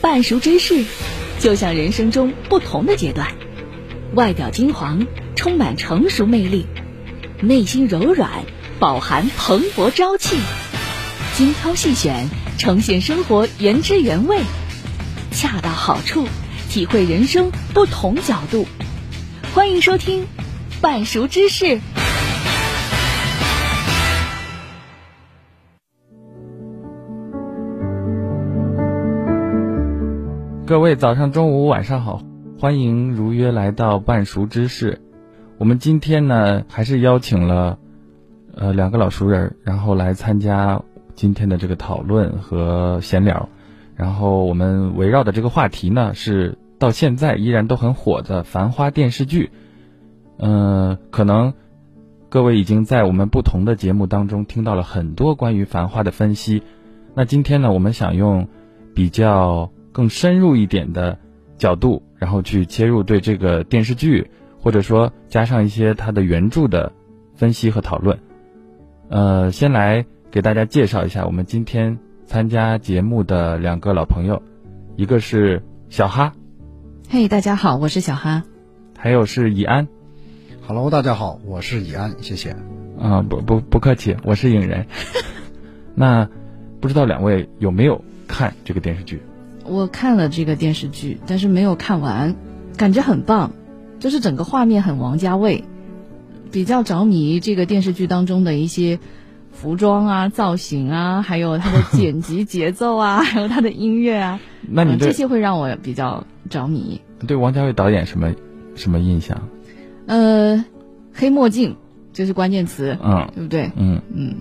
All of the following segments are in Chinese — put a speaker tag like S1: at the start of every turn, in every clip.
S1: 半熟芝士，就像人生中不同的阶段，外表金黄，充满成熟魅力，内心柔软，饱含蓬勃朝气，精挑细选，呈现生活原汁原味，恰到好处，体会人生不同角度。欢迎收听《半熟芝士》。
S2: 各位早上、中午、晚上好，欢迎如约来到半熟知识。我们今天呢，还是邀请了呃两个老熟人，然后来参加今天的这个讨论和闲聊。然后我们围绕的这个话题呢，是到现在依然都很火的《繁花》电视剧。嗯、可能各位已经在我们不同的节目当中听到了很多关于《繁花》的分析。那今天呢，我们想用比较。更深入一点的角度，然后去切入对这个电视剧，或者说加上一些它的原著的分析和讨论。呃，先来给大家介绍一下我们今天参加节目的两个老朋友，一个是小哈，
S3: 嘿，大家好，我是小哈，
S2: 还有是以安
S4: ，Hello，大家好，我是以安，谢谢。
S2: 啊，不不不客气，我是影人。那不知道两位有没有看这个电视剧？
S3: 我看了这个电视剧，但是没有看完，感觉很棒，就是整个画面很王家卫，比较着迷这个电视剧当中的一些服装啊、造型啊，还有它的剪辑节奏啊，还有它的音乐啊，
S2: 那你、嗯、
S3: 这些会让我比较着迷。
S2: 对王家卫导演什么什么印象？
S3: 呃，黑墨镜就是关键词，
S2: 嗯，
S3: 对不对？
S2: 嗯
S3: 嗯，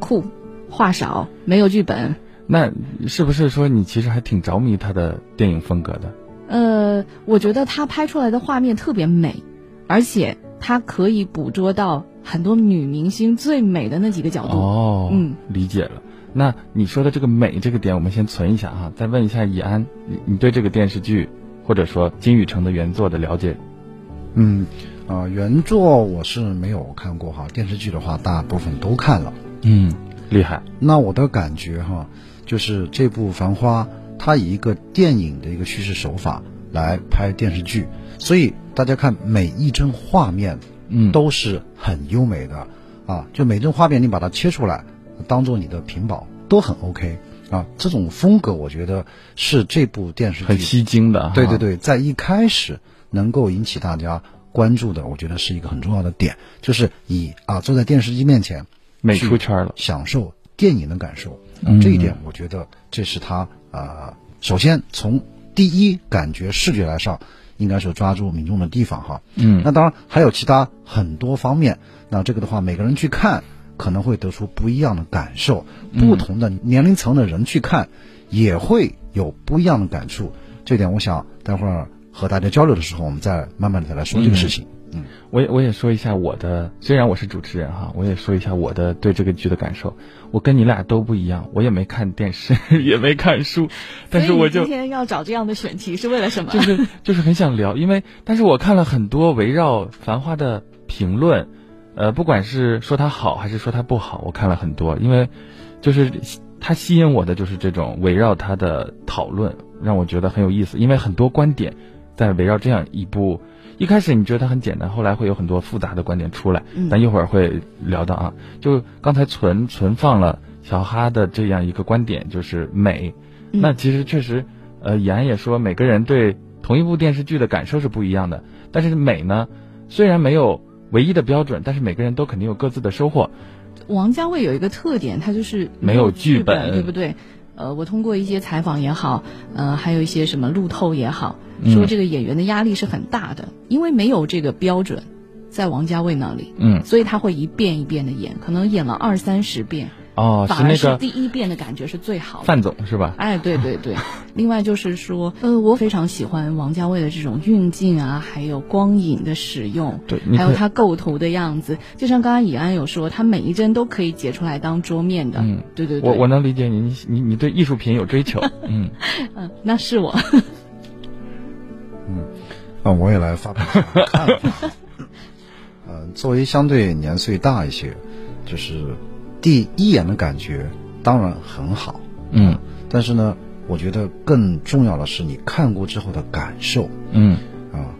S3: 酷，话少，没有剧本。
S2: 那是不是说你其实还挺着迷他的电影风格的？
S3: 呃，我觉得他拍出来的画面特别美，而且他可以捕捉到很多女明星最美的那几个角度。
S2: 哦，嗯，理解了。那你说的这个美这个点，我们先存一下哈，再问一下以安，你你对这个电视剧或者说金宇澄的原作的了解？
S4: 嗯，啊、呃，原作我是没有看过哈，电视剧的话大部分都看了。
S2: 嗯，厉害。
S4: 那我的感觉哈。就是这部《繁花》，它以一个电影的一个叙事手法来拍电视剧，所以大家看每一帧画面，嗯，都是很优美的，嗯、啊，就每帧画面你把它切出来，当做你的屏保都很 OK 啊。这种风格我觉得是这部电视剧
S2: 很吸睛的，
S4: 对对对，在一开始能够引起大家关注的，我觉得是一个很重要的点，就是以啊坐在电视机面前，
S2: 美出圈了，
S4: 享受电影的感受。嗯、这一点，我觉得这是他呃，首先从第一感觉视觉来上，应该是抓住民众的地方哈。
S2: 嗯，
S4: 那当然还有其他很多方面。那这个的话，每个人去看可能会得出不一样的感受，不同的年龄层的人去看也会有不一样的感触。这点，我想待会儿和大家交流的时候，我们再慢慢的再来说这个事情。
S2: 嗯，我也我也说一下我的，虽然我是主持人哈，我也说一下我的对这个剧的感受。我跟你俩都不一样，我也没看电视，也没看书，但是我就
S3: 今天要找这样的选题是为了什么？
S2: 就是就是很想聊，因为但是我看了很多围绕《繁花》的评论，呃，不管是说它好还是说它不好，我看了很多，因为就是它吸引我的就是这种围绕它的讨论，让我觉得很有意思，因为很多观点在围绕这样一部。一开始你觉得它很简单，后来会有很多复杂的观点出来，咱一会儿会聊到啊。就刚才存存放了小哈的这样一个观点，就是美。那其实确实，呃，以安也说，每个人对同一部电视剧的感受是不一样的。但是美呢，虽然没有唯一的标准，但是每个人都肯定有各自的收获。
S3: 王家卫有一个特点，他就是
S2: 没有剧本，
S3: 对不对？呃，我通过一些采访也好，呃，还有一些什么路透也好，说这个演员的压力是很大的，嗯、因为没有这个标准，在王家卫那里，
S2: 嗯，
S3: 所以他会一遍一遍的演，可能演了二三十遍。
S2: 哦，
S3: 反而是第一遍的感觉是最好的。
S2: 范总是吧？
S3: 哎，对对对。另外就是说，呃，我非常喜欢王家卫的这种运镜啊，还有光影的使用，
S2: 对，
S3: 还有他构图的样子。就像刚刚以安有说，他每一帧都可以截出来当桌面的。
S2: 嗯，
S3: 对对对。
S2: 我我能理解你，你你你对艺术品有追求。嗯
S3: 嗯，那是我。
S4: 嗯，那我也来发表看法。嗯，作为相对年岁大一些，就是。第一眼的感觉当然很好，
S2: 嗯，
S4: 但是呢，我觉得更重要的是你看过之后的感受。
S2: 嗯，
S4: 啊，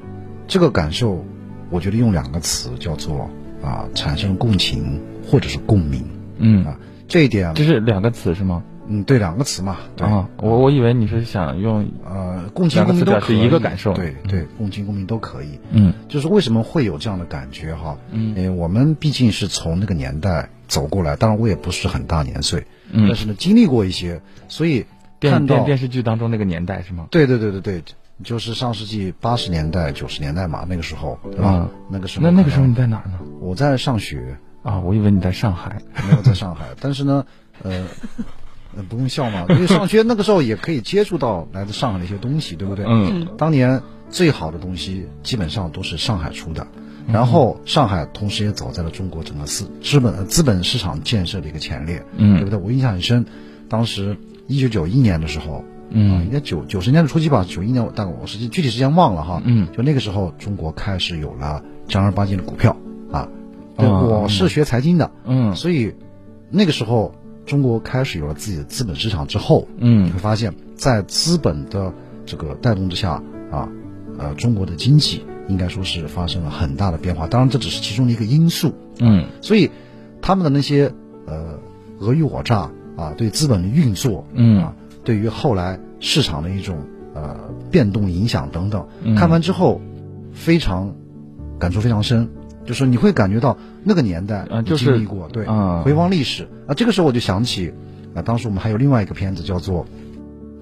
S4: 这个感受，我觉得用两个词叫做啊，产生共情或者是共鸣。
S2: 嗯
S4: 啊，这一点
S2: 就是两个词是吗？
S4: 嗯，对，两个词嘛。对
S2: 啊，我我以为你是想用
S4: 呃共情共鸣都可以
S2: 一个感受。
S4: 对对，共情共鸣都可以。
S2: 嗯，
S4: 就是为什么会有这样的感觉哈？
S2: 嗯，
S4: 因为，我们毕竟是从那个年代走过来，当然我也不是很大年岁，
S2: 嗯，
S4: 但是呢经历过一些，所以看到
S2: 电电视剧当中那个年代是吗？
S4: 对对对对对，就是上世纪八十年代九十年代嘛，那个时候对吧？那个时候。
S2: 那那个时候你在哪儿呢？
S4: 我在上学
S2: 啊，我以为你在上海。
S4: 没有在上海，但是呢，呃。不用笑嘛，因为上学那个时候也可以接触到来自上海的一些东西，对不对？
S2: 嗯。
S4: 当年最好的东西基本上都是上海出的，然后上海同时也走在了中国整个资资本资本市场建设的一个前列，
S2: 嗯，
S4: 对不对？我印象很深，当时一九九一年的时候，
S2: 嗯，
S4: 应该九九十年的初期吧，九一年，但我实际具体时间忘了哈，
S2: 嗯，
S4: 就那个时候中国开始有了正儿八经的股票啊，对，我是学财经的，
S2: 嗯，
S4: 所以那个时候。中国开始有了自己的资本市场之后，
S2: 嗯，
S4: 你会发现在资本的这个带动之下啊，呃，中国的经济应该说是发生了很大的变化。当然，这只是其中的一个因素，
S2: 嗯，
S4: 所以他们的那些呃尔虞我诈啊，对资本的运作，
S2: 嗯。
S4: 啊，对于后来市场的一种呃变动影响等等，看完之后非常感触非常深。就是你会感觉到那个年代
S2: 啊，就是
S4: 经历过，对，
S2: 啊，
S4: 回望历史啊，这个时候我就想起啊，当时我们还有另外一个片子叫做《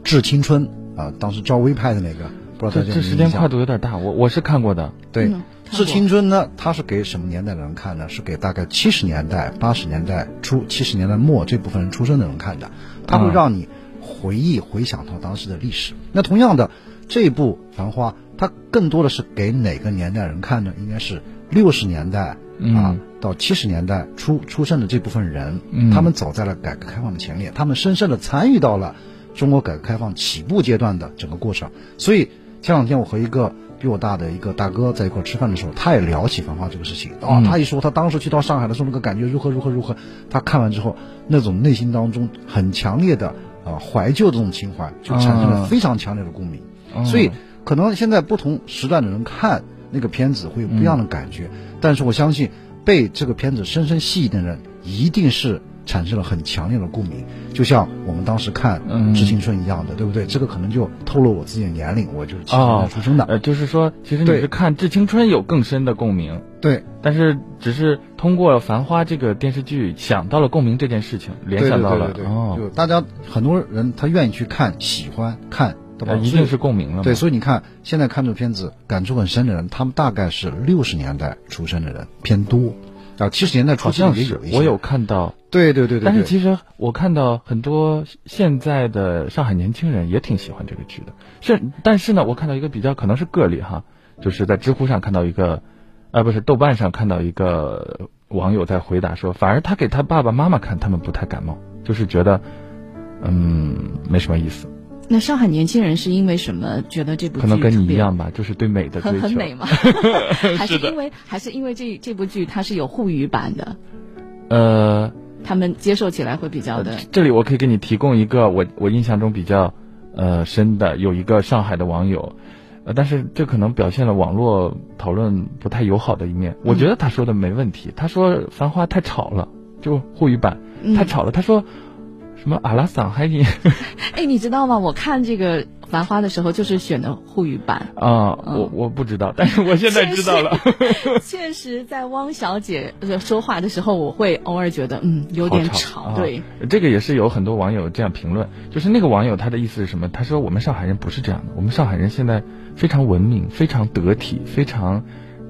S4: 致青春》啊，当时赵薇拍的那个，不知道大家
S2: 这这时间跨度有点大，我我是看过的。
S4: 对，《致青春》呢，它是给什么年代的人看呢？是给大概七十年代、八十年代初、七十年代末这部分人出生的人看的，它会让你回忆、回想到当时的历史。那同样的，这一部《繁花》，它更多的是给哪个年代人看呢？应该是。六十年代啊，
S2: 嗯、
S4: 到七十年代初出生的这部分人，
S2: 嗯，
S4: 他们走在了改革开放的前列，他们深深的参与到了中国改革开放起步阶段的整个过程。所以前两天我和一个比我大的一个大哥在一块吃饭的时候，他也聊起《繁花》这个事情啊、哦，他一说他当时去到上海的时候那个感觉如何如何如何，他看完之后那种内心当中很强烈的啊怀旧的这种情怀，就产生了非常强烈的共鸣。
S2: 嗯、
S4: 所以可能现在不同时段的人看。那个片子会有不一样的感觉，嗯，但是我相信被这个片子深深吸引的人，一定是产生了很强烈的共鸣，就像我们当时看《致青春》一样的，嗯，对不对？这个可能就透露我自己的年龄，我就是七十年代出生的。
S2: 呃，就是说，其实你是看《致青春》有更深的共鸣，
S4: 对，
S2: 但是只是通过《繁花》这个电视剧想到了共鸣这件事情，联想到了，
S4: 对对对对对。哦，就大家很多人他愿意去看，喜欢看。对吧？
S2: 一定是共鸣了。
S4: 对，所以你看，现在看这个片子感触很深的人，他们大概是六十年代出生的人偏多，啊，七十年代出生也有一些。
S2: 我有看到。
S4: 对对对对。
S2: 但是其实我看到很多现在的上海年轻人也挺喜欢这个剧的。是，但是呢，我看到一个比较可能是个例哈，就是在知乎上看到一个，啊，不是豆瓣上看到一个网友在回答说，反而他给他爸爸妈妈看，他们不太感冒，就是觉得，嗯，没什么意思。
S3: 那上海年轻人是因为什么觉得这部剧
S2: 可能跟你一样吧，就是对美的追求。
S3: 很很美吗？还是因为还是因为这这部剧它是有沪语版的？
S2: 呃，
S3: 他们接受起来会比较的。
S2: 这里我可以给你提供一个我我印象中比较呃深的，有一个上海的网友，呃，但是这可能表现了网络讨论不太友好的一面。我觉得他说的没问题，嗯、他说《繁花》太吵了，就沪语版太吵了。嗯、他说。什么阿拉桑海尼？
S3: 哎，你知道吗？我看这个《繁花》的时候，就是选的沪语版
S2: 啊。我我不知道，但是我现在知道了。
S3: 确实，确实在汪小姐说话的时候，我会偶尔觉得嗯有点吵，吵。对、
S2: 啊，这个也是有很多网友这样评论。就是那个网友他的意思是什么？他说我们上海人不是这样的，我们上海人现在非常文明，非常得体，非常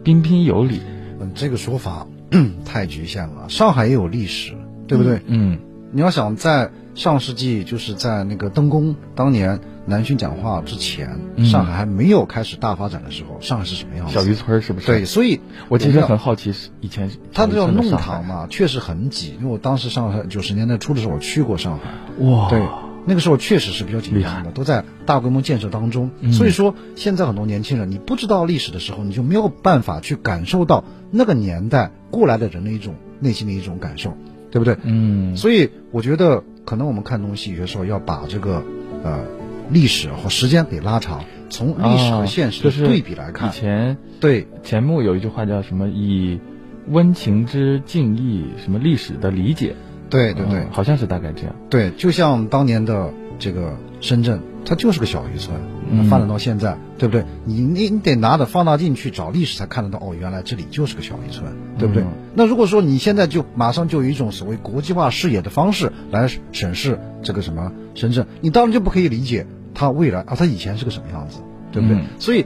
S2: 彬彬有礼。
S4: 嗯，这个说法 太局限了。上海也有历史，对不对？
S2: 嗯，嗯
S4: 你要想在。上世纪就是在那个登工当年南巡讲话之前，嗯，上海还没有开始大发展的时候，上海是什么样子？
S2: 小渔村是不是？
S4: 对，所以
S2: 我其实很好奇，以前
S4: 它叫弄堂嘛，确实很挤。因为我当时上海九十年代初的时候，我去过上海，
S2: 哇，
S4: 对，那个时候确实是比较紧张的，都在大规模建设当中，嗯。所以说，现在很多年轻人，你不知道历史的时候，你就没有办法去感受到那个年代过来的人的一种内心的一种感受，对不对？
S2: 嗯，
S4: 所以我觉得。可能我们看东西有些时候要把这个呃历史和时间给拉长，从历史和现实的对比来看。
S2: 哦就是、以前
S4: 对
S2: 钱穆有一句话叫什么？以温情之敬意，什么历史的理解？
S4: 对对对、嗯，
S2: 好像是大概这样。
S4: 对，就像当年的这个深圳，它就是个小渔村，嗯、发展到现在，对不对？你你你得拿着放大镜去找历史，才看得到哦，原来这里就是个小渔村，对不对、嗯？那如果说你现在就马上就有一种所谓国际化视野的方式来审视这个什么深圳，你当然就不可以理解它未来啊，它以前是个什么样子，对不对？嗯、所以。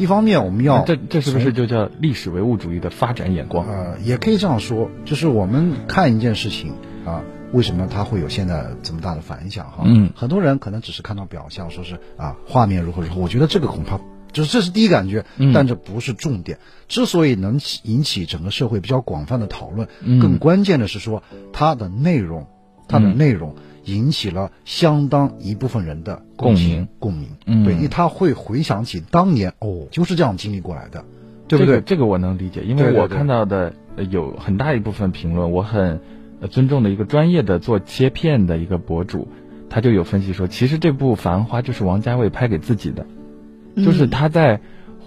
S4: 一方面，我们要
S2: 这这是不是就叫历史唯物主义的发展眼光？
S4: 呃，也可以这样说，就是我们看一件事情啊，为什么它会有现在这么大的反响？哈，
S2: 嗯，
S4: 很多人可能只是看到表象，说是啊，画面如何如何。我觉得这个恐怕就是这是第一感觉，但这不是重点。嗯、之所以能引起整个社会比较广泛的讨论，嗯、更关键的是说它的内容，它的内容。嗯引起了相当一部分人的
S2: 共鸣，
S4: 共鸣，嗯，对，因为他会回想起当年，哦，就是这样经历过来的，对不对？
S2: 这个、这个我能理解，因为我看到的有很大一部分评论，我很尊重的一个专业的做切片的一个博主，他就有分析说，其实这部《繁花》就是王家卫拍给自己的，就是他在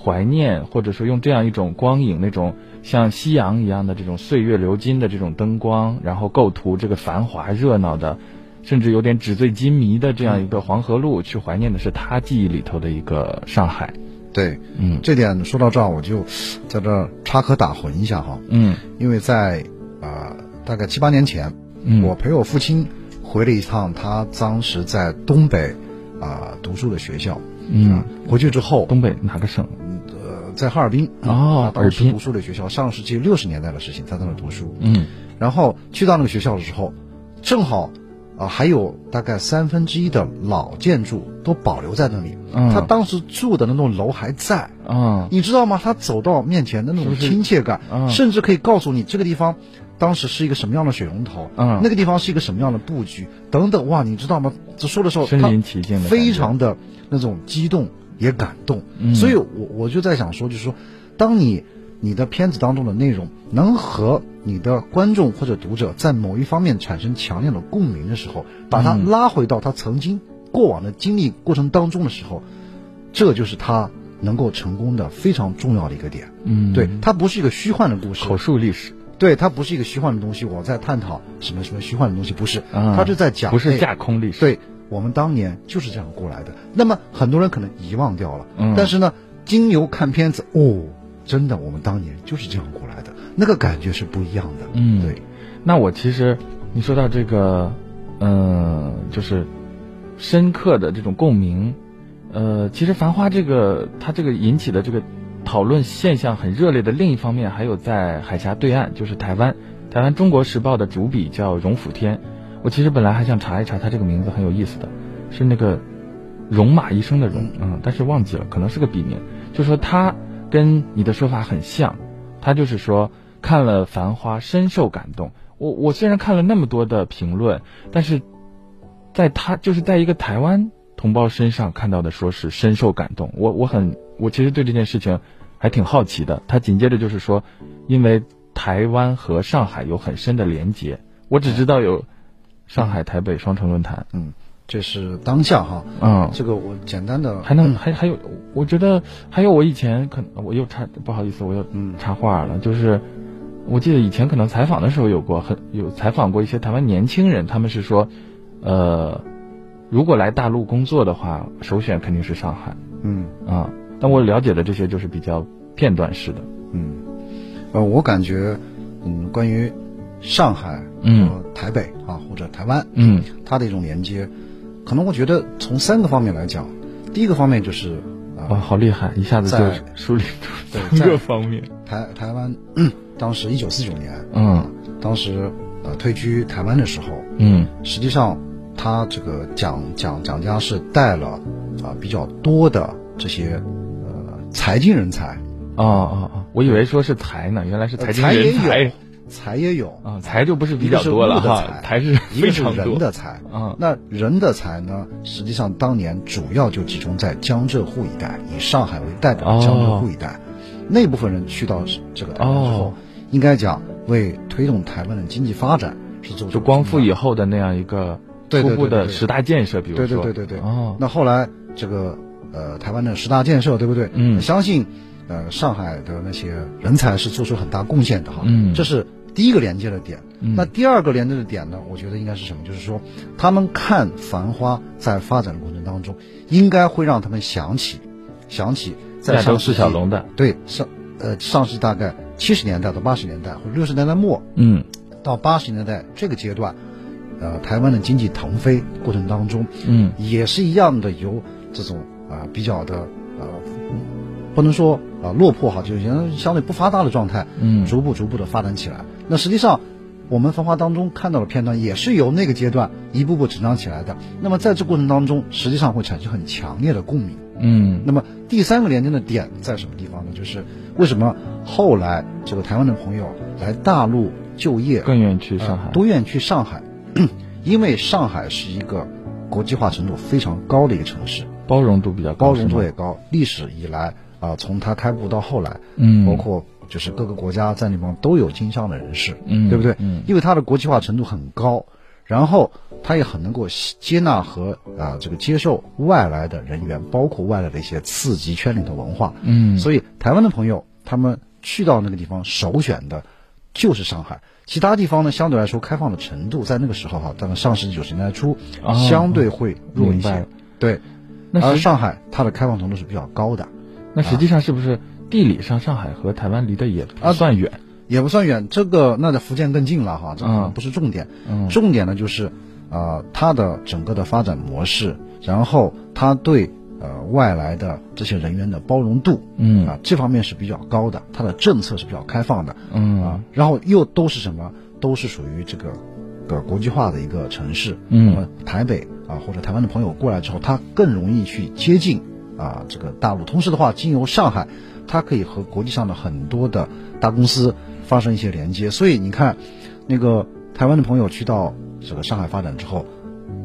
S2: 怀念，或者说用这样一种光影，那种像夕阳一样的这种岁月流金的这种灯光，然后构图这个繁华热闹的。甚至有点纸醉金迷的这样一个黄河路，去怀念的是他记忆里头的一个上海。
S4: 对，嗯，这点说到这儿，我就在这儿插科打诨一下哈。
S2: 嗯，
S4: 因为在啊、呃、大概七八年前，
S2: 嗯，
S4: 我陪我父亲回了一趟他当时在东北啊、呃、读书的学校。
S2: 嗯，
S4: 回去之后，
S2: 东北哪个省？
S4: 呃，在哈尔滨。
S2: 哦，
S4: 当时读书的学校，上世纪六十年代的事情，在那儿读书。
S2: 嗯，
S4: 然后去到那个学校的时候，正好。啊，还有大概三分之一的老建筑都保留在那里。嗯，他当时住的那栋楼还在。
S2: 嗯，
S4: 你知道吗？他走到面前的那种亲切感，
S2: 是是
S4: 甚至可以告诉你这个地方当时是一个什么样的水龙头。
S2: 嗯，
S4: 那个地方是一个什么样的布局等等。哇，你知道吗？这说的时候，
S2: 身临其境的，
S4: 非常的那种激动也感动。嗯，所以我我就在想说，就是说，当你。你的片子当中的内容能和你的观众或者读者在某一方面产生强烈的共鸣的时候，把它拉回到他曾经过往的经历过程当中的时候，这就是他能够成功的非常重要的一个点。
S2: 嗯，
S4: 对，它不是一个虚幻的故事，
S2: 口述历史。
S4: 对，它不是一个虚幻的东西，我在探讨什么什么虚幻的东西，不是，它是在讲，
S2: 不是架空历史。
S4: 对，我们当年就是这样过来的。那么很多人可能遗忘掉了，
S2: 嗯，
S4: 但是呢，经由看片子，哦。真的，我们当年就是这样过来的，那个感觉是不一样的。
S2: 嗯，
S4: 对。
S2: 那我其实你说到这个，嗯、呃，就是深刻的这种共鸣，呃，其实《繁花》这个它这个引起的这个讨论现象很热烈的另一方面，还有在海峡对岸，就是台湾，台湾《中国时报》的主笔叫荣辅天。我其实本来还想查一查他这个名字很有意思的，是那个戎马一生的戎，嗯，但是忘记了，可能是个笔名。就说他。跟你的说法很像，他就是说看了《繁花》深受感动。我我虽然看了那么多的评论，但是在他就是在一个台湾同胞身上看到的，说是深受感动。我我很我其实对这件事情还挺好奇的。他紧接着就是说，因为台湾和上海有很深的连结。我只知道有上海台北双城论坛，
S4: 嗯。这是当下哈，
S2: 嗯，
S4: 这个我简单的
S2: 还能还还有，我觉得还有我以前可能我又插不好意思，我又嗯插话了，就是我记得以前可能采访的时候有过很有采访过一些台湾年轻人，他们是说，呃，如果来大陆工作的话，首选肯定是上海，
S4: 嗯
S2: 啊，但我了解的这些就是比较片段式的，
S4: 嗯，呃，我感觉嗯关于上海
S2: 嗯
S4: 台北啊或者台湾
S2: 嗯
S4: 它的一种连接。可能我觉得从三个方面来讲，第一个方面就是啊，
S2: 哇，好厉害，一下子就梳理出三个方面。
S4: 台台湾、嗯、当时一九四九年，
S2: 嗯，
S4: 当时呃退居台湾的时候，
S2: 嗯，
S4: 实际上他这个蒋蒋蒋家是带了啊比较多的这些呃财经人才。
S2: 哦哦哦，我以为说是才呢，原来是财经人才。
S4: 财也有
S2: 啊，财就不是比较多了哈，财是非常多。
S4: 人的财啊，那人的财呢？实际上当年主要就集中在江浙沪一带，以上海为代表的江浙沪一带，那部分人去到这个台湾之后，应该讲为推动台湾的经济发展是做出。
S2: 就光复以后的那样一个初步的十大建设，比如说，
S4: 对对对对对。
S2: 哦，
S4: 那后来这个呃台湾的十大建设，对不对？
S2: 嗯，
S4: 相信呃上海的那些人才是做出很大贡献的哈。
S2: 嗯，
S4: 这是第一个连接的点。
S2: 嗯，
S4: 那第二个连接的点呢？我觉得应该是什么？就是说，他们看繁花在发展的过程当中，应该会让他们想起，想起在上世纪
S2: 亚洲四小龙的
S4: 对上呃上世纪大概七十年代到八十年代或者六十年代末，
S2: 嗯，
S4: 到八十年代这个阶段。呃，台湾的经济腾飞过程当中，
S2: 嗯，
S4: 也是一样的，由这种啊、呃、比较的呃，不能说啊、呃、落魄哈，就是相相对不发达的状态，
S2: 嗯，
S4: 逐步逐步的发展起来。那实际上，我们繁花当中看到的片段，也是由那个阶段一步步成长起来的。那么在这过程当中，实际上会产生很强烈的共鸣。
S2: 嗯，
S4: 那么第三个连接的点在什么地方呢？就是为什么后来这个台湾的朋友来大陆就业，
S2: 更愿意去上海，
S4: 呃、都愿意去上海。因为上海是一个国际化程度非常高的一个城市，
S2: 包容度比较高，
S4: 包容度也高。历史以来啊、呃，从它开埠到后来，
S2: 嗯，
S4: 包括就是各个国家在那方都有经商的人士，
S2: 嗯，
S4: 对不对？
S2: 嗯，
S4: 因为它的国际化程度很高，然后它也很能够接纳和啊、呃、这个接受外来的人员，包括外来的一些次级圈里的文化，
S2: 嗯，
S4: 所以台湾的朋友他们去到那个地方首选的就是上海。其他地方呢，相对来说开放的程度，在那个时候哈，大概上世纪九十年代初，
S2: 哦、
S4: 相对会弱一些。对，
S2: 那
S4: 而上海它的开放程度是比较高的。
S2: 那实际上是不是地理上上海和台湾离得也不算远？
S4: 啊、也不算远，这个那在福建更近了哈，这个不是重点。
S2: 嗯、
S4: 重点呢就是，呃，它的整个的发展模式，然后它对。呃，外来的这些人员的包容度，
S2: 嗯
S4: 啊，这方面是比较高的，它的政策是比较开放的，
S2: 嗯
S4: 啊，然后又都是什么？都是属于这个个国际化的一个城市，
S2: 嗯，
S4: 那么台北啊或者台湾的朋友过来之后，他更容易去接近啊这个大陆。同时的话，经由上海，它可以和国际上的很多的大公司发生一些连接。所以你看，那个台湾的朋友去到这个上海发展之后。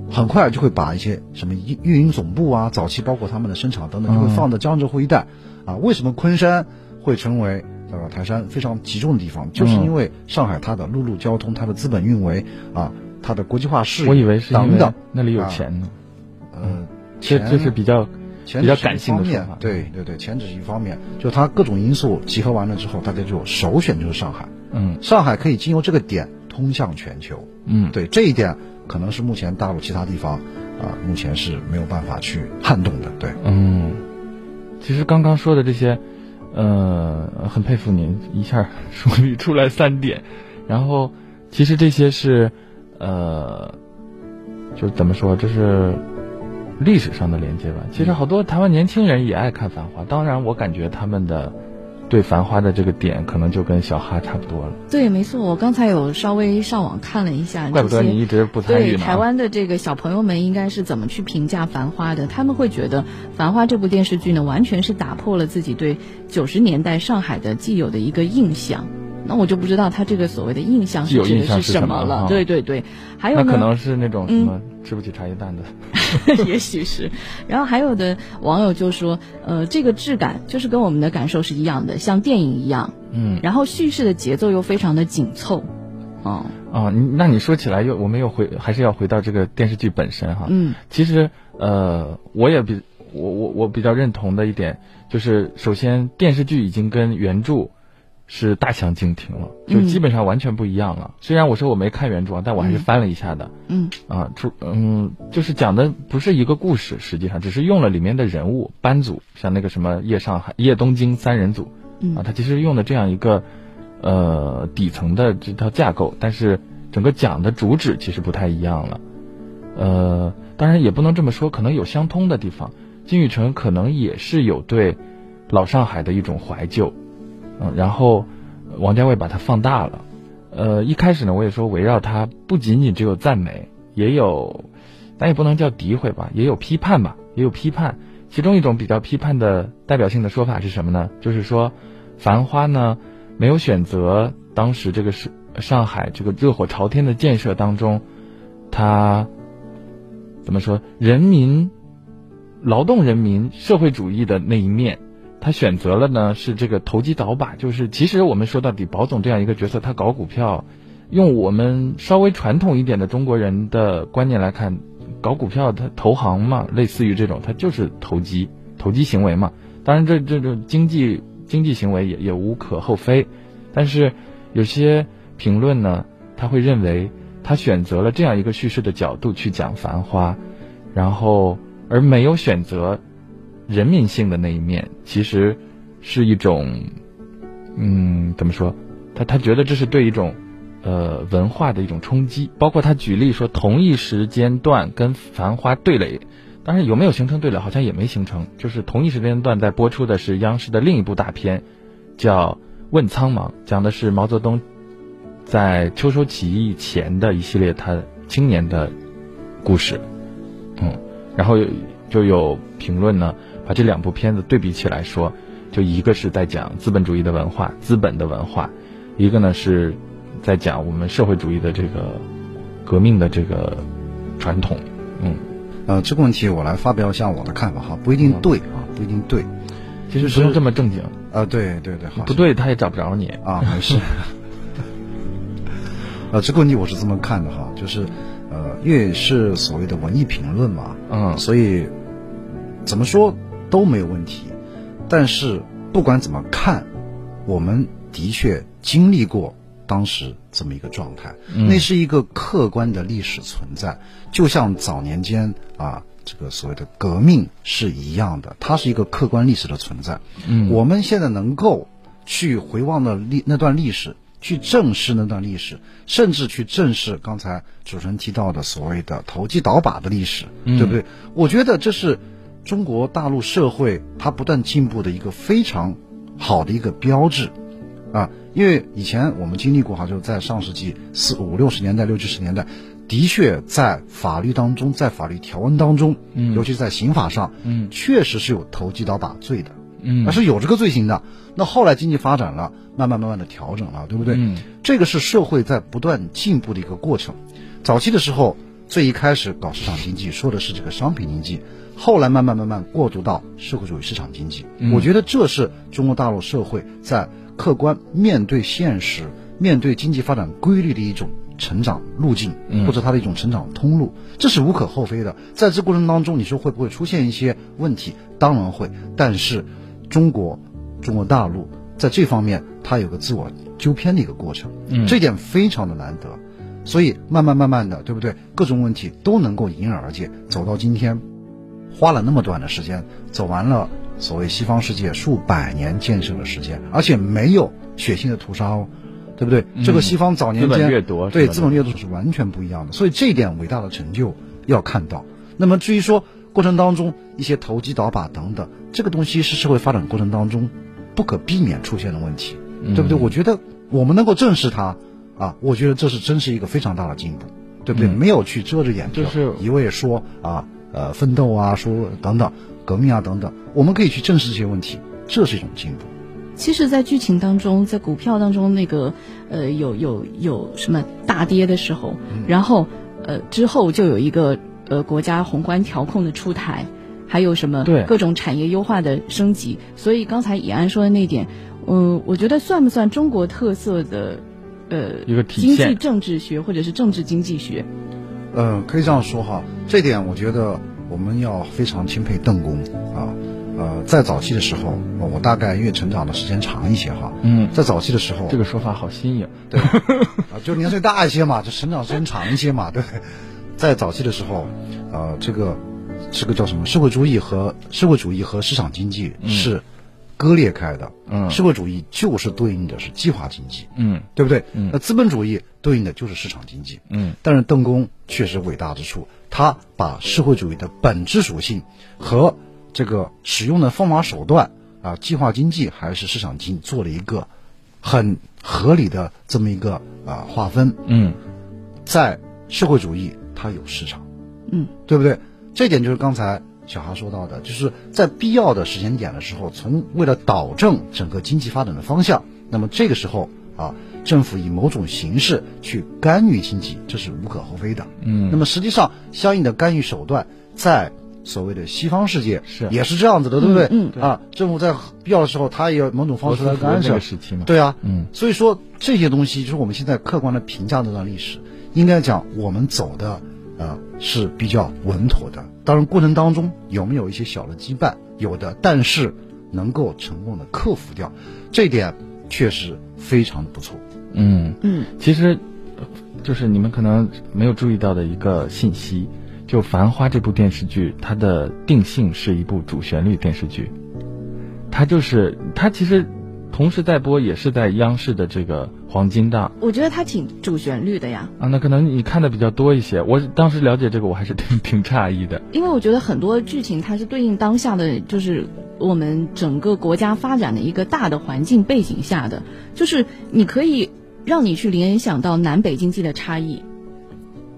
S4: 很快就会把一些什么运运营总部啊，早期包括他们的生产等等，就会放到江浙沪一带。啊，为什么昆山会成为呃台山非常集中的地方？就是因为上海它的陆路交通、它的资本运维啊、它的国际化事业，
S2: 我以为是
S4: 等等，
S2: 那里有钱呢。
S4: 嗯，
S2: 这这是比较
S4: 钱
S2: 比较感性的
S4: 说法。对对对，钱只是一方面，就它各种因素集合完了之后，大家就首选就是上海。
S2: 嗯，
S4: 上海可以经由这个点通向全球。
S2: 嗯，
S4: 对这一点。可能是目前大陆其他地方啊，目前是没有办法去撼动的。对，
S2: 嗯，其实刚刚说的这些，呃，很佩服您一下梳理 出来三点，然后其实这些是，呃，就怎么说，这是历史上的连接吧。其实好多台湾年轻人也爱看《繁花》，当然我感觉他们的。对繁花的这个点，可能就跟小哈差不多了。
S3: 对，没错，我刚才有稍微上网看了一下，
S2: 怪不得你一直不参与呢。
S3: 对，台湾的这个小朋友们应该是怎么去评价繁花的？他们会觉得繁花这部电视剧呢，完全是打破了自己对九十年代上海的既有的一个印象。那我就不知道他这个所谓的印象是指的是什么了。对对对，还有呢，
S2: 那可能是那种什么吃不起茶叶蛋的，
S3: 嗯、也许是。然后还有的网友就说，呃，这个质感就是跟我们的感受是一样的，像电影一样。
S2: 嗯。
S3: 然后叙事的节奏又非常的紧凑。哦。
S2: 哦，那你说起来又我们又回还是要回到这个电视剧本身哈。
S3: 嗯。
S2: 其实呃，我也比我我我比较认同的一点就是，首先电视剧已经跟原著。是大相径庭了，就基本上完全不一样了。嗯、虽然我说我没看原著，但我还是翻了一下的。
S3: 嗯
S2: 啊，出嗯，就是讲的不是一个故事，实际上只是用了里面的人物班组，像那个什么叶上海、叶东京三人组。
S3: 嗯
S2: 啊，他其实用的这样一个呃底层的这套架构，但是整个讲的主旨其实不太一样了。呃，当然也不能这么说，可能有相通的地方。金宇澄可能也是有对老上海的一种怀旧。嗯，然后王家卫把它放大了，呃，一开始呢，我也说围绕它不仅仅只有赞美，也有，但也不能叫诋毁吧，也有批判吧，也有批判。其中一种比较批判的代表性的说法是什么呢？就是说，繁花呢没有选择当时这个是上海这个热火朝天的建设当中，它怎么说？人民、劳动人民、社会主义的那一面。他选择了呢，是这个投机倒把，就是其实我们说到底，宝总这样一个角色，他搞股票，用我们稍微传统一点的中国人的观念来看，搞股票他投行嘛，类似于这种，他就是投机，投机行为嘛。当然，这这种经济经济行为也也无可厚非，但是有些评论呢，他会认为他选择了这样一个叙事的角度去讲《繁花》，然后而没有选择人民性的那一面，其实是一种，嗯，怎么说？他他觉得这是对一种。呃，文化的一种冲击，包括他举例说，同一时间段跟《繁花》对垒，当然有没有形成对垒，好像也没形成。就是同一时间段在播出的是央视的另一部大片，叫《问苍茫》，讲的是毛泽东在秋收起义前的一系列他青年的故事。嗯，然后就有评论呢，把这两部片子对比起来说，就一个是在讲资本主义的文化，资本的文化，一个呢是。在讲我们社会主义的这个革命的这个传统，嗯，
S4: 呃，这个问题我来发表一下我的看法哈，不一定对啊，不一定对，
S2: 其实不用这么正经
S4: 啊，对对对，
S2: 不对他也找不着你
S4: 啊，没事。呃，这个问题我是这么看的哈，就是呃，因为是所谓的文艺评论嘛，
S2: 嗯，
S4: 所以怎么说都没有问题，但是不管怎么看，我们的确经历过。当时这么一个状态，那是一个客观的历史存在，嗯、就像早年间啊，这个所谓的革命是一样的，它是一个客观历史的存在。
S2: 嗯，
S4: 我们现在能够去回望的历那段历史，去正视那段历史，甚至去正视刚才主持人提到的所谓的投机倒把的历史，
S2: 嗯、
S4: 对不对？我觉得这是中国大陆社会它不断进步的一个非常好的一个标志。啊，因为以前我们经历过哈，就是在上世纪四五六十年代、六七十年代，的确在法律当中，在法律条文当中，
S2: 嗯，
S4: 尤其在刑法上，
S2: 嗯，
S4: 确实是有投机倒把罪的，
S2: 嗯，
S4: 那是有这个罪行的。那后来经济发展了，慢慢慢慢的调整了，对不对？
S2: 嗯，
S4: 这个是社会在不断进步的一个过程。早期的时候，最一开始搞市场经济，说的是这个商品经济，后来慢慢慢慢过渡到社会主义市场经济。
S2: 嗯，
S4: 我觉得这是中国大陆社会在。客观面对现实，面对经济发展规律的一种成长路径，或者它的一种成长通路，这是无可厚非的。在这过程当中，你说会不会出现一些问题？当然会。但是，中国中国大陆在这方面，它有个自我纠偏的一个过程，这点非常的难得。所以，慢慢慢慢的，对不对？各种问题都能够迎刃而解，走到今天，花了那么短的时间，走完了。所谓西方世界数百年建设的时间，而且没有血腥的屠杀哦，对不对？嗯、这个西方早年
S2: 间
S4: 对资本掠夺是完全不一样的，所以这一点伟大的成就要看到。那么至于说过程当中一些投机倒把等等，这个东西是社会发展过程当中不可避免出现的问题，
S2: 嗯、
S4: 对不对？我觉得我们能够正视它啊，我觉得这是真是一个非常大的进步，对不对？
S2: 嗯、
S4: 没有去遮着眼睛，
S2: 就是
S4: 一味说啊呃奋斗啊，说等等。革命啊，等等，我们可以去正视这些问题，这是一种进步。
S3: 其实，在剧情当中，在股票当中，那个呃，有有有什么大跌的时候，嗯、然后呃之后就有一个呃国家宏观调控的出台，还有什么各种产业优化的升
S2: 级。
S3: 所以刚才以安说的那点，嗯、呃，我觉得算不算中国特色的呃
S2: 一个？
S3: 经济政治学或者是政治经济学？
S4: 嗯、呃，可以这样说哈，这点我觉得。我们要非常钦佩邓公啊，呃，在早期的时候，我大概因为成长的时间长一些哈，
S2: 嗯，
S4: 在早期的时候，
S2: 这个说法好新颖，
S4: 对，啊，就年岁大一些嘛，就成长时间长一些嘛，对，在早期的时候，呃，这个这个叫什么？社会主义和社会主义和市场经济是割裂开的，
S2: 嗯，
S4: 社会主义就是对应的是计划经济，
S2: 嗯，
S4: 对不对？
S2: 嗯，
S4: 那资本主义对应的就是市场经济，
S2: 嗯，
S4: 但是邓公确实伟大之处。他把社会主义的本质属性和这个使用的方法手段啊，计划经济还是市场经济做了一个很合理的这么一个啊划分。
S2: 嗯，
S4: 在社会主义它有市场，
S3: 嗯，
S4: 对不对？这点就是刚才小哈说到的，就是在必要的时间点的时候，从为了导正整个经济发展的方向，那么这个时候啊。政府以某种形式去干预经济，这是无可厚非的。
S2: 嗯，
S4: 那么实际上，相应的干预手段在所谓的西方世界
S2: 是
S4: 也是这样子的，对不对？
S3: 嗯
S4: 啊，政府在必要的时候，他也有某种方式来干涉。对啊，
S2: 嗯，
S4: 所以说这些东西就是我们现在客观的评价这段历史，应该讲我们走的呃是比较稳妥的。当然过程当中有没有一些小的羁绊？有的，但是能够成功的克服掉，这点确实非常的不错。
S2: 嗯
S3: 嗯，
S2: 其实就是你们可能没有注意到的一个信息。就《繁花》这部电视剧，它的定性是一部主旋律电视剧，它就是它其实同时在播，也是在央视的这个黄金档。
S3: 我觉得它挺主旋律的呀。
S2: 啊，那可能你看的比较多一些。我当时了解这个，我还是挺挺诧异的。
S3: 因为我觉得很多剧情它是对应当下的，就是我们整个国家发展的一个大的环境背景下的，就是你可以让你去联想到南北经济的差异。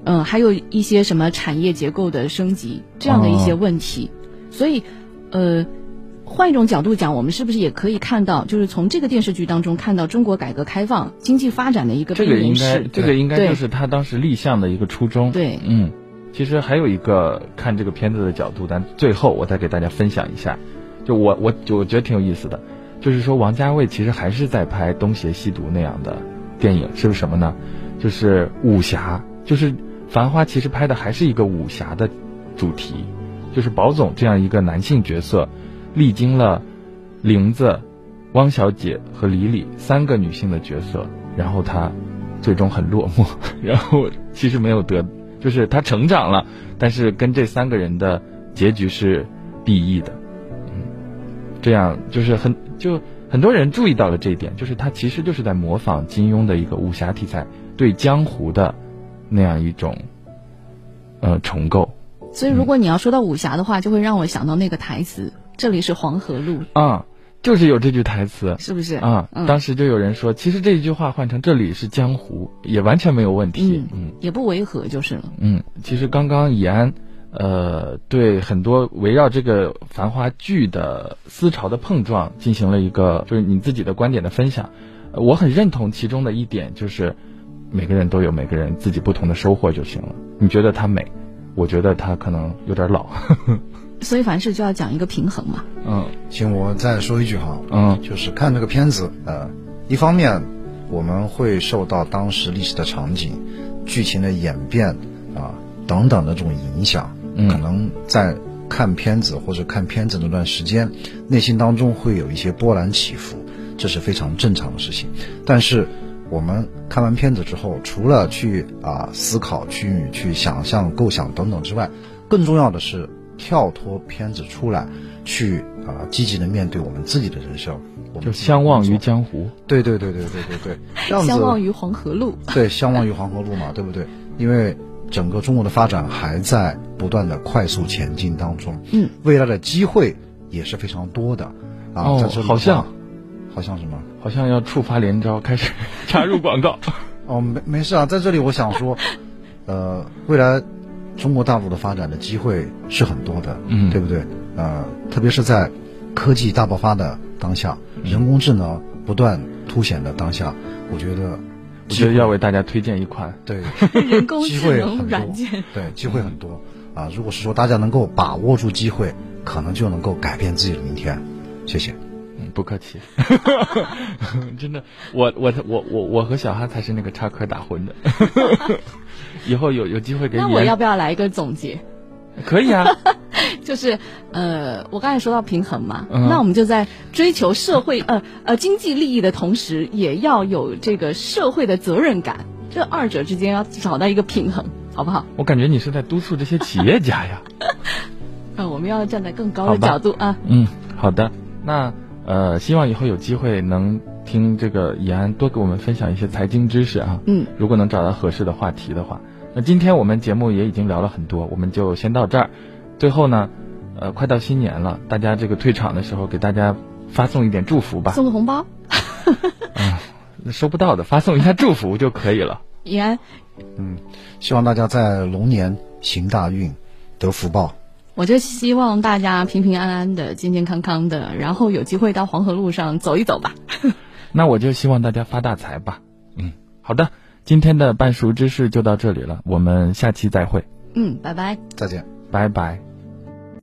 S3: 嗯，还有一些什么产业结构的升级这样的一些问题，哦、所以，呃，换一种角度讲，我们是不是也可以看到，就是从这个电视剧当中看到中国改革开放经济发展的一
S2: 个？这个应该，这个应该就是他当时立项的一个初衷。
S3: 对，
S2: 嗯，其实还有一个看这个片子的角度，但最后我再给大家分享一下，就我我我觉得挺有意思的，就是说王家卫其实还是在拍东邪西毒那样的电影，是不是什么呢？就是武侠，就是。《繁花》其实拍的还是一个武侠的主题，就是宝总这样一个男性角色，历经了玲子、汪小姐和李李三个女性的角色，然后她最终很落寞，然后其实没有得，就是她成长了，但是跟这三个人的结局是 BE 的，这样就是很就很多人注意到了这一点，就是他其实就是在模仿金庸的一个武侠题材对江湖的。那样一种，呃，重构。
S3: 所以，如果你要说到武侠的话，就会让我想到那个台词：“这里是黄河路。”
S2: 啊，就是有这句台词，
S3: 是不是？
S2: 啊，嗯、当时就有人说，其实这一句话换成“这里是江湖”也完全没有问题，
S3: 嗯，嗯也不违和就是了。
S2: 嗯，其实刚刚以安，呃，对很多围绕这个《繁花》剧的思潮的碰撞进行了一个，就是你自己的观点的分享，我很认同其中的一点，就是。每个人都有每个人自己不同的收获就行了。你觉得它美，我觉得它可能有点老。
S3: 所以凡事就要讲一个平衡嘛。
S2: 嗯，
S4: 行我再说一句哈，
S2: 嗯，
S4: 就是看这个片子，呃，一方面我们会受到当时历史的场景、剧情的演变啊、呃、等等的这种影响，
S2: 嗯，
S4: 可能在看片子或者看片子那段时间，内心当中会有一些波澜起伏，这是非常正常的事情。但是。我们看完片子之后，除了去啊思考、去去想象、构想等等之外，更重要的是跳脱片子出来，去啊积极的面对我们自己的人生。我们
S2: 就相忘于江湖。
S4: 对对对对对对 对。
S3: 相忘于黄河路。
S4: 对，相忘于黄河路嘛，对不对？因为整个中国的发展还在不断的快速前进当中，
S3: 嗯，
S4: 未来的机会也是非常多的啊。
S2: 哦，
S4: 在这里
S2: 好像。
S4: 好像什么？
S2: 好像要触发连招，开始插入广告。
S4: 哦，没没事啊，在这里我想说，呃，未来中国大陆的发展的机会是很多的，
S2: 嗯，
S4: 对不对？呃，特别是在科技大爆发的当下，
S2: 嗯、
S4: 人工智能不断凸显的当下，我觉得，
S2: 我觉得要为大家推荐一款
S4: 对
S3: 人工智能软件，
S4: 对，机会很多啊。如果是说大家能够把握住机会，可能就能够改变自己的明天。谢谢。
S2: 嗯不客气，真的，我我我我我和小哈才是那个插科打诨的，以后有有机会给你。
S3: 那我要不要来一个总结？
S2: 可以啊，
S3: 就是呃，我刚才说到平衡嘛，
S2: 嗯、
S3: 那我们就在追求社会呃呃经济利益的同时，也要有这个社会的责任感，这二者之间要找到一个平衡，好不好？
S2: 我感觉你是在督促这些企业家呀。
S3: 呃，我们要站在更高的角度啊。
S2: 嗯，好的，那。呃，希望以后有机会能听这个以安多给我们分享一些财经知识啊。
S3: 嗯，
S2: 如果能找到合适的话题的话，那今天我们节目也已经聊了很多，我们就先到这儿。最后呢，呃，快到新年了，大家这个退场的时候给大家发送一点祝福吧。
S3: 送个红包？
S2: 啊，收不到的，发送一下祝福就可以了。
S3: 延安，
S4: 嗯，希望大家在龙年行大运，得福报。
S3: 我就希望大家平平安安的、健健康康的，然后有机会到黄河路上走一走吧。
S2: 那我就希望大家发大财吧。嗯，好的，今天的半熟知识就到这里了，我们下期再会。
S3: 嗯，拜拜。
S4: 再见，
S2: 拜拜。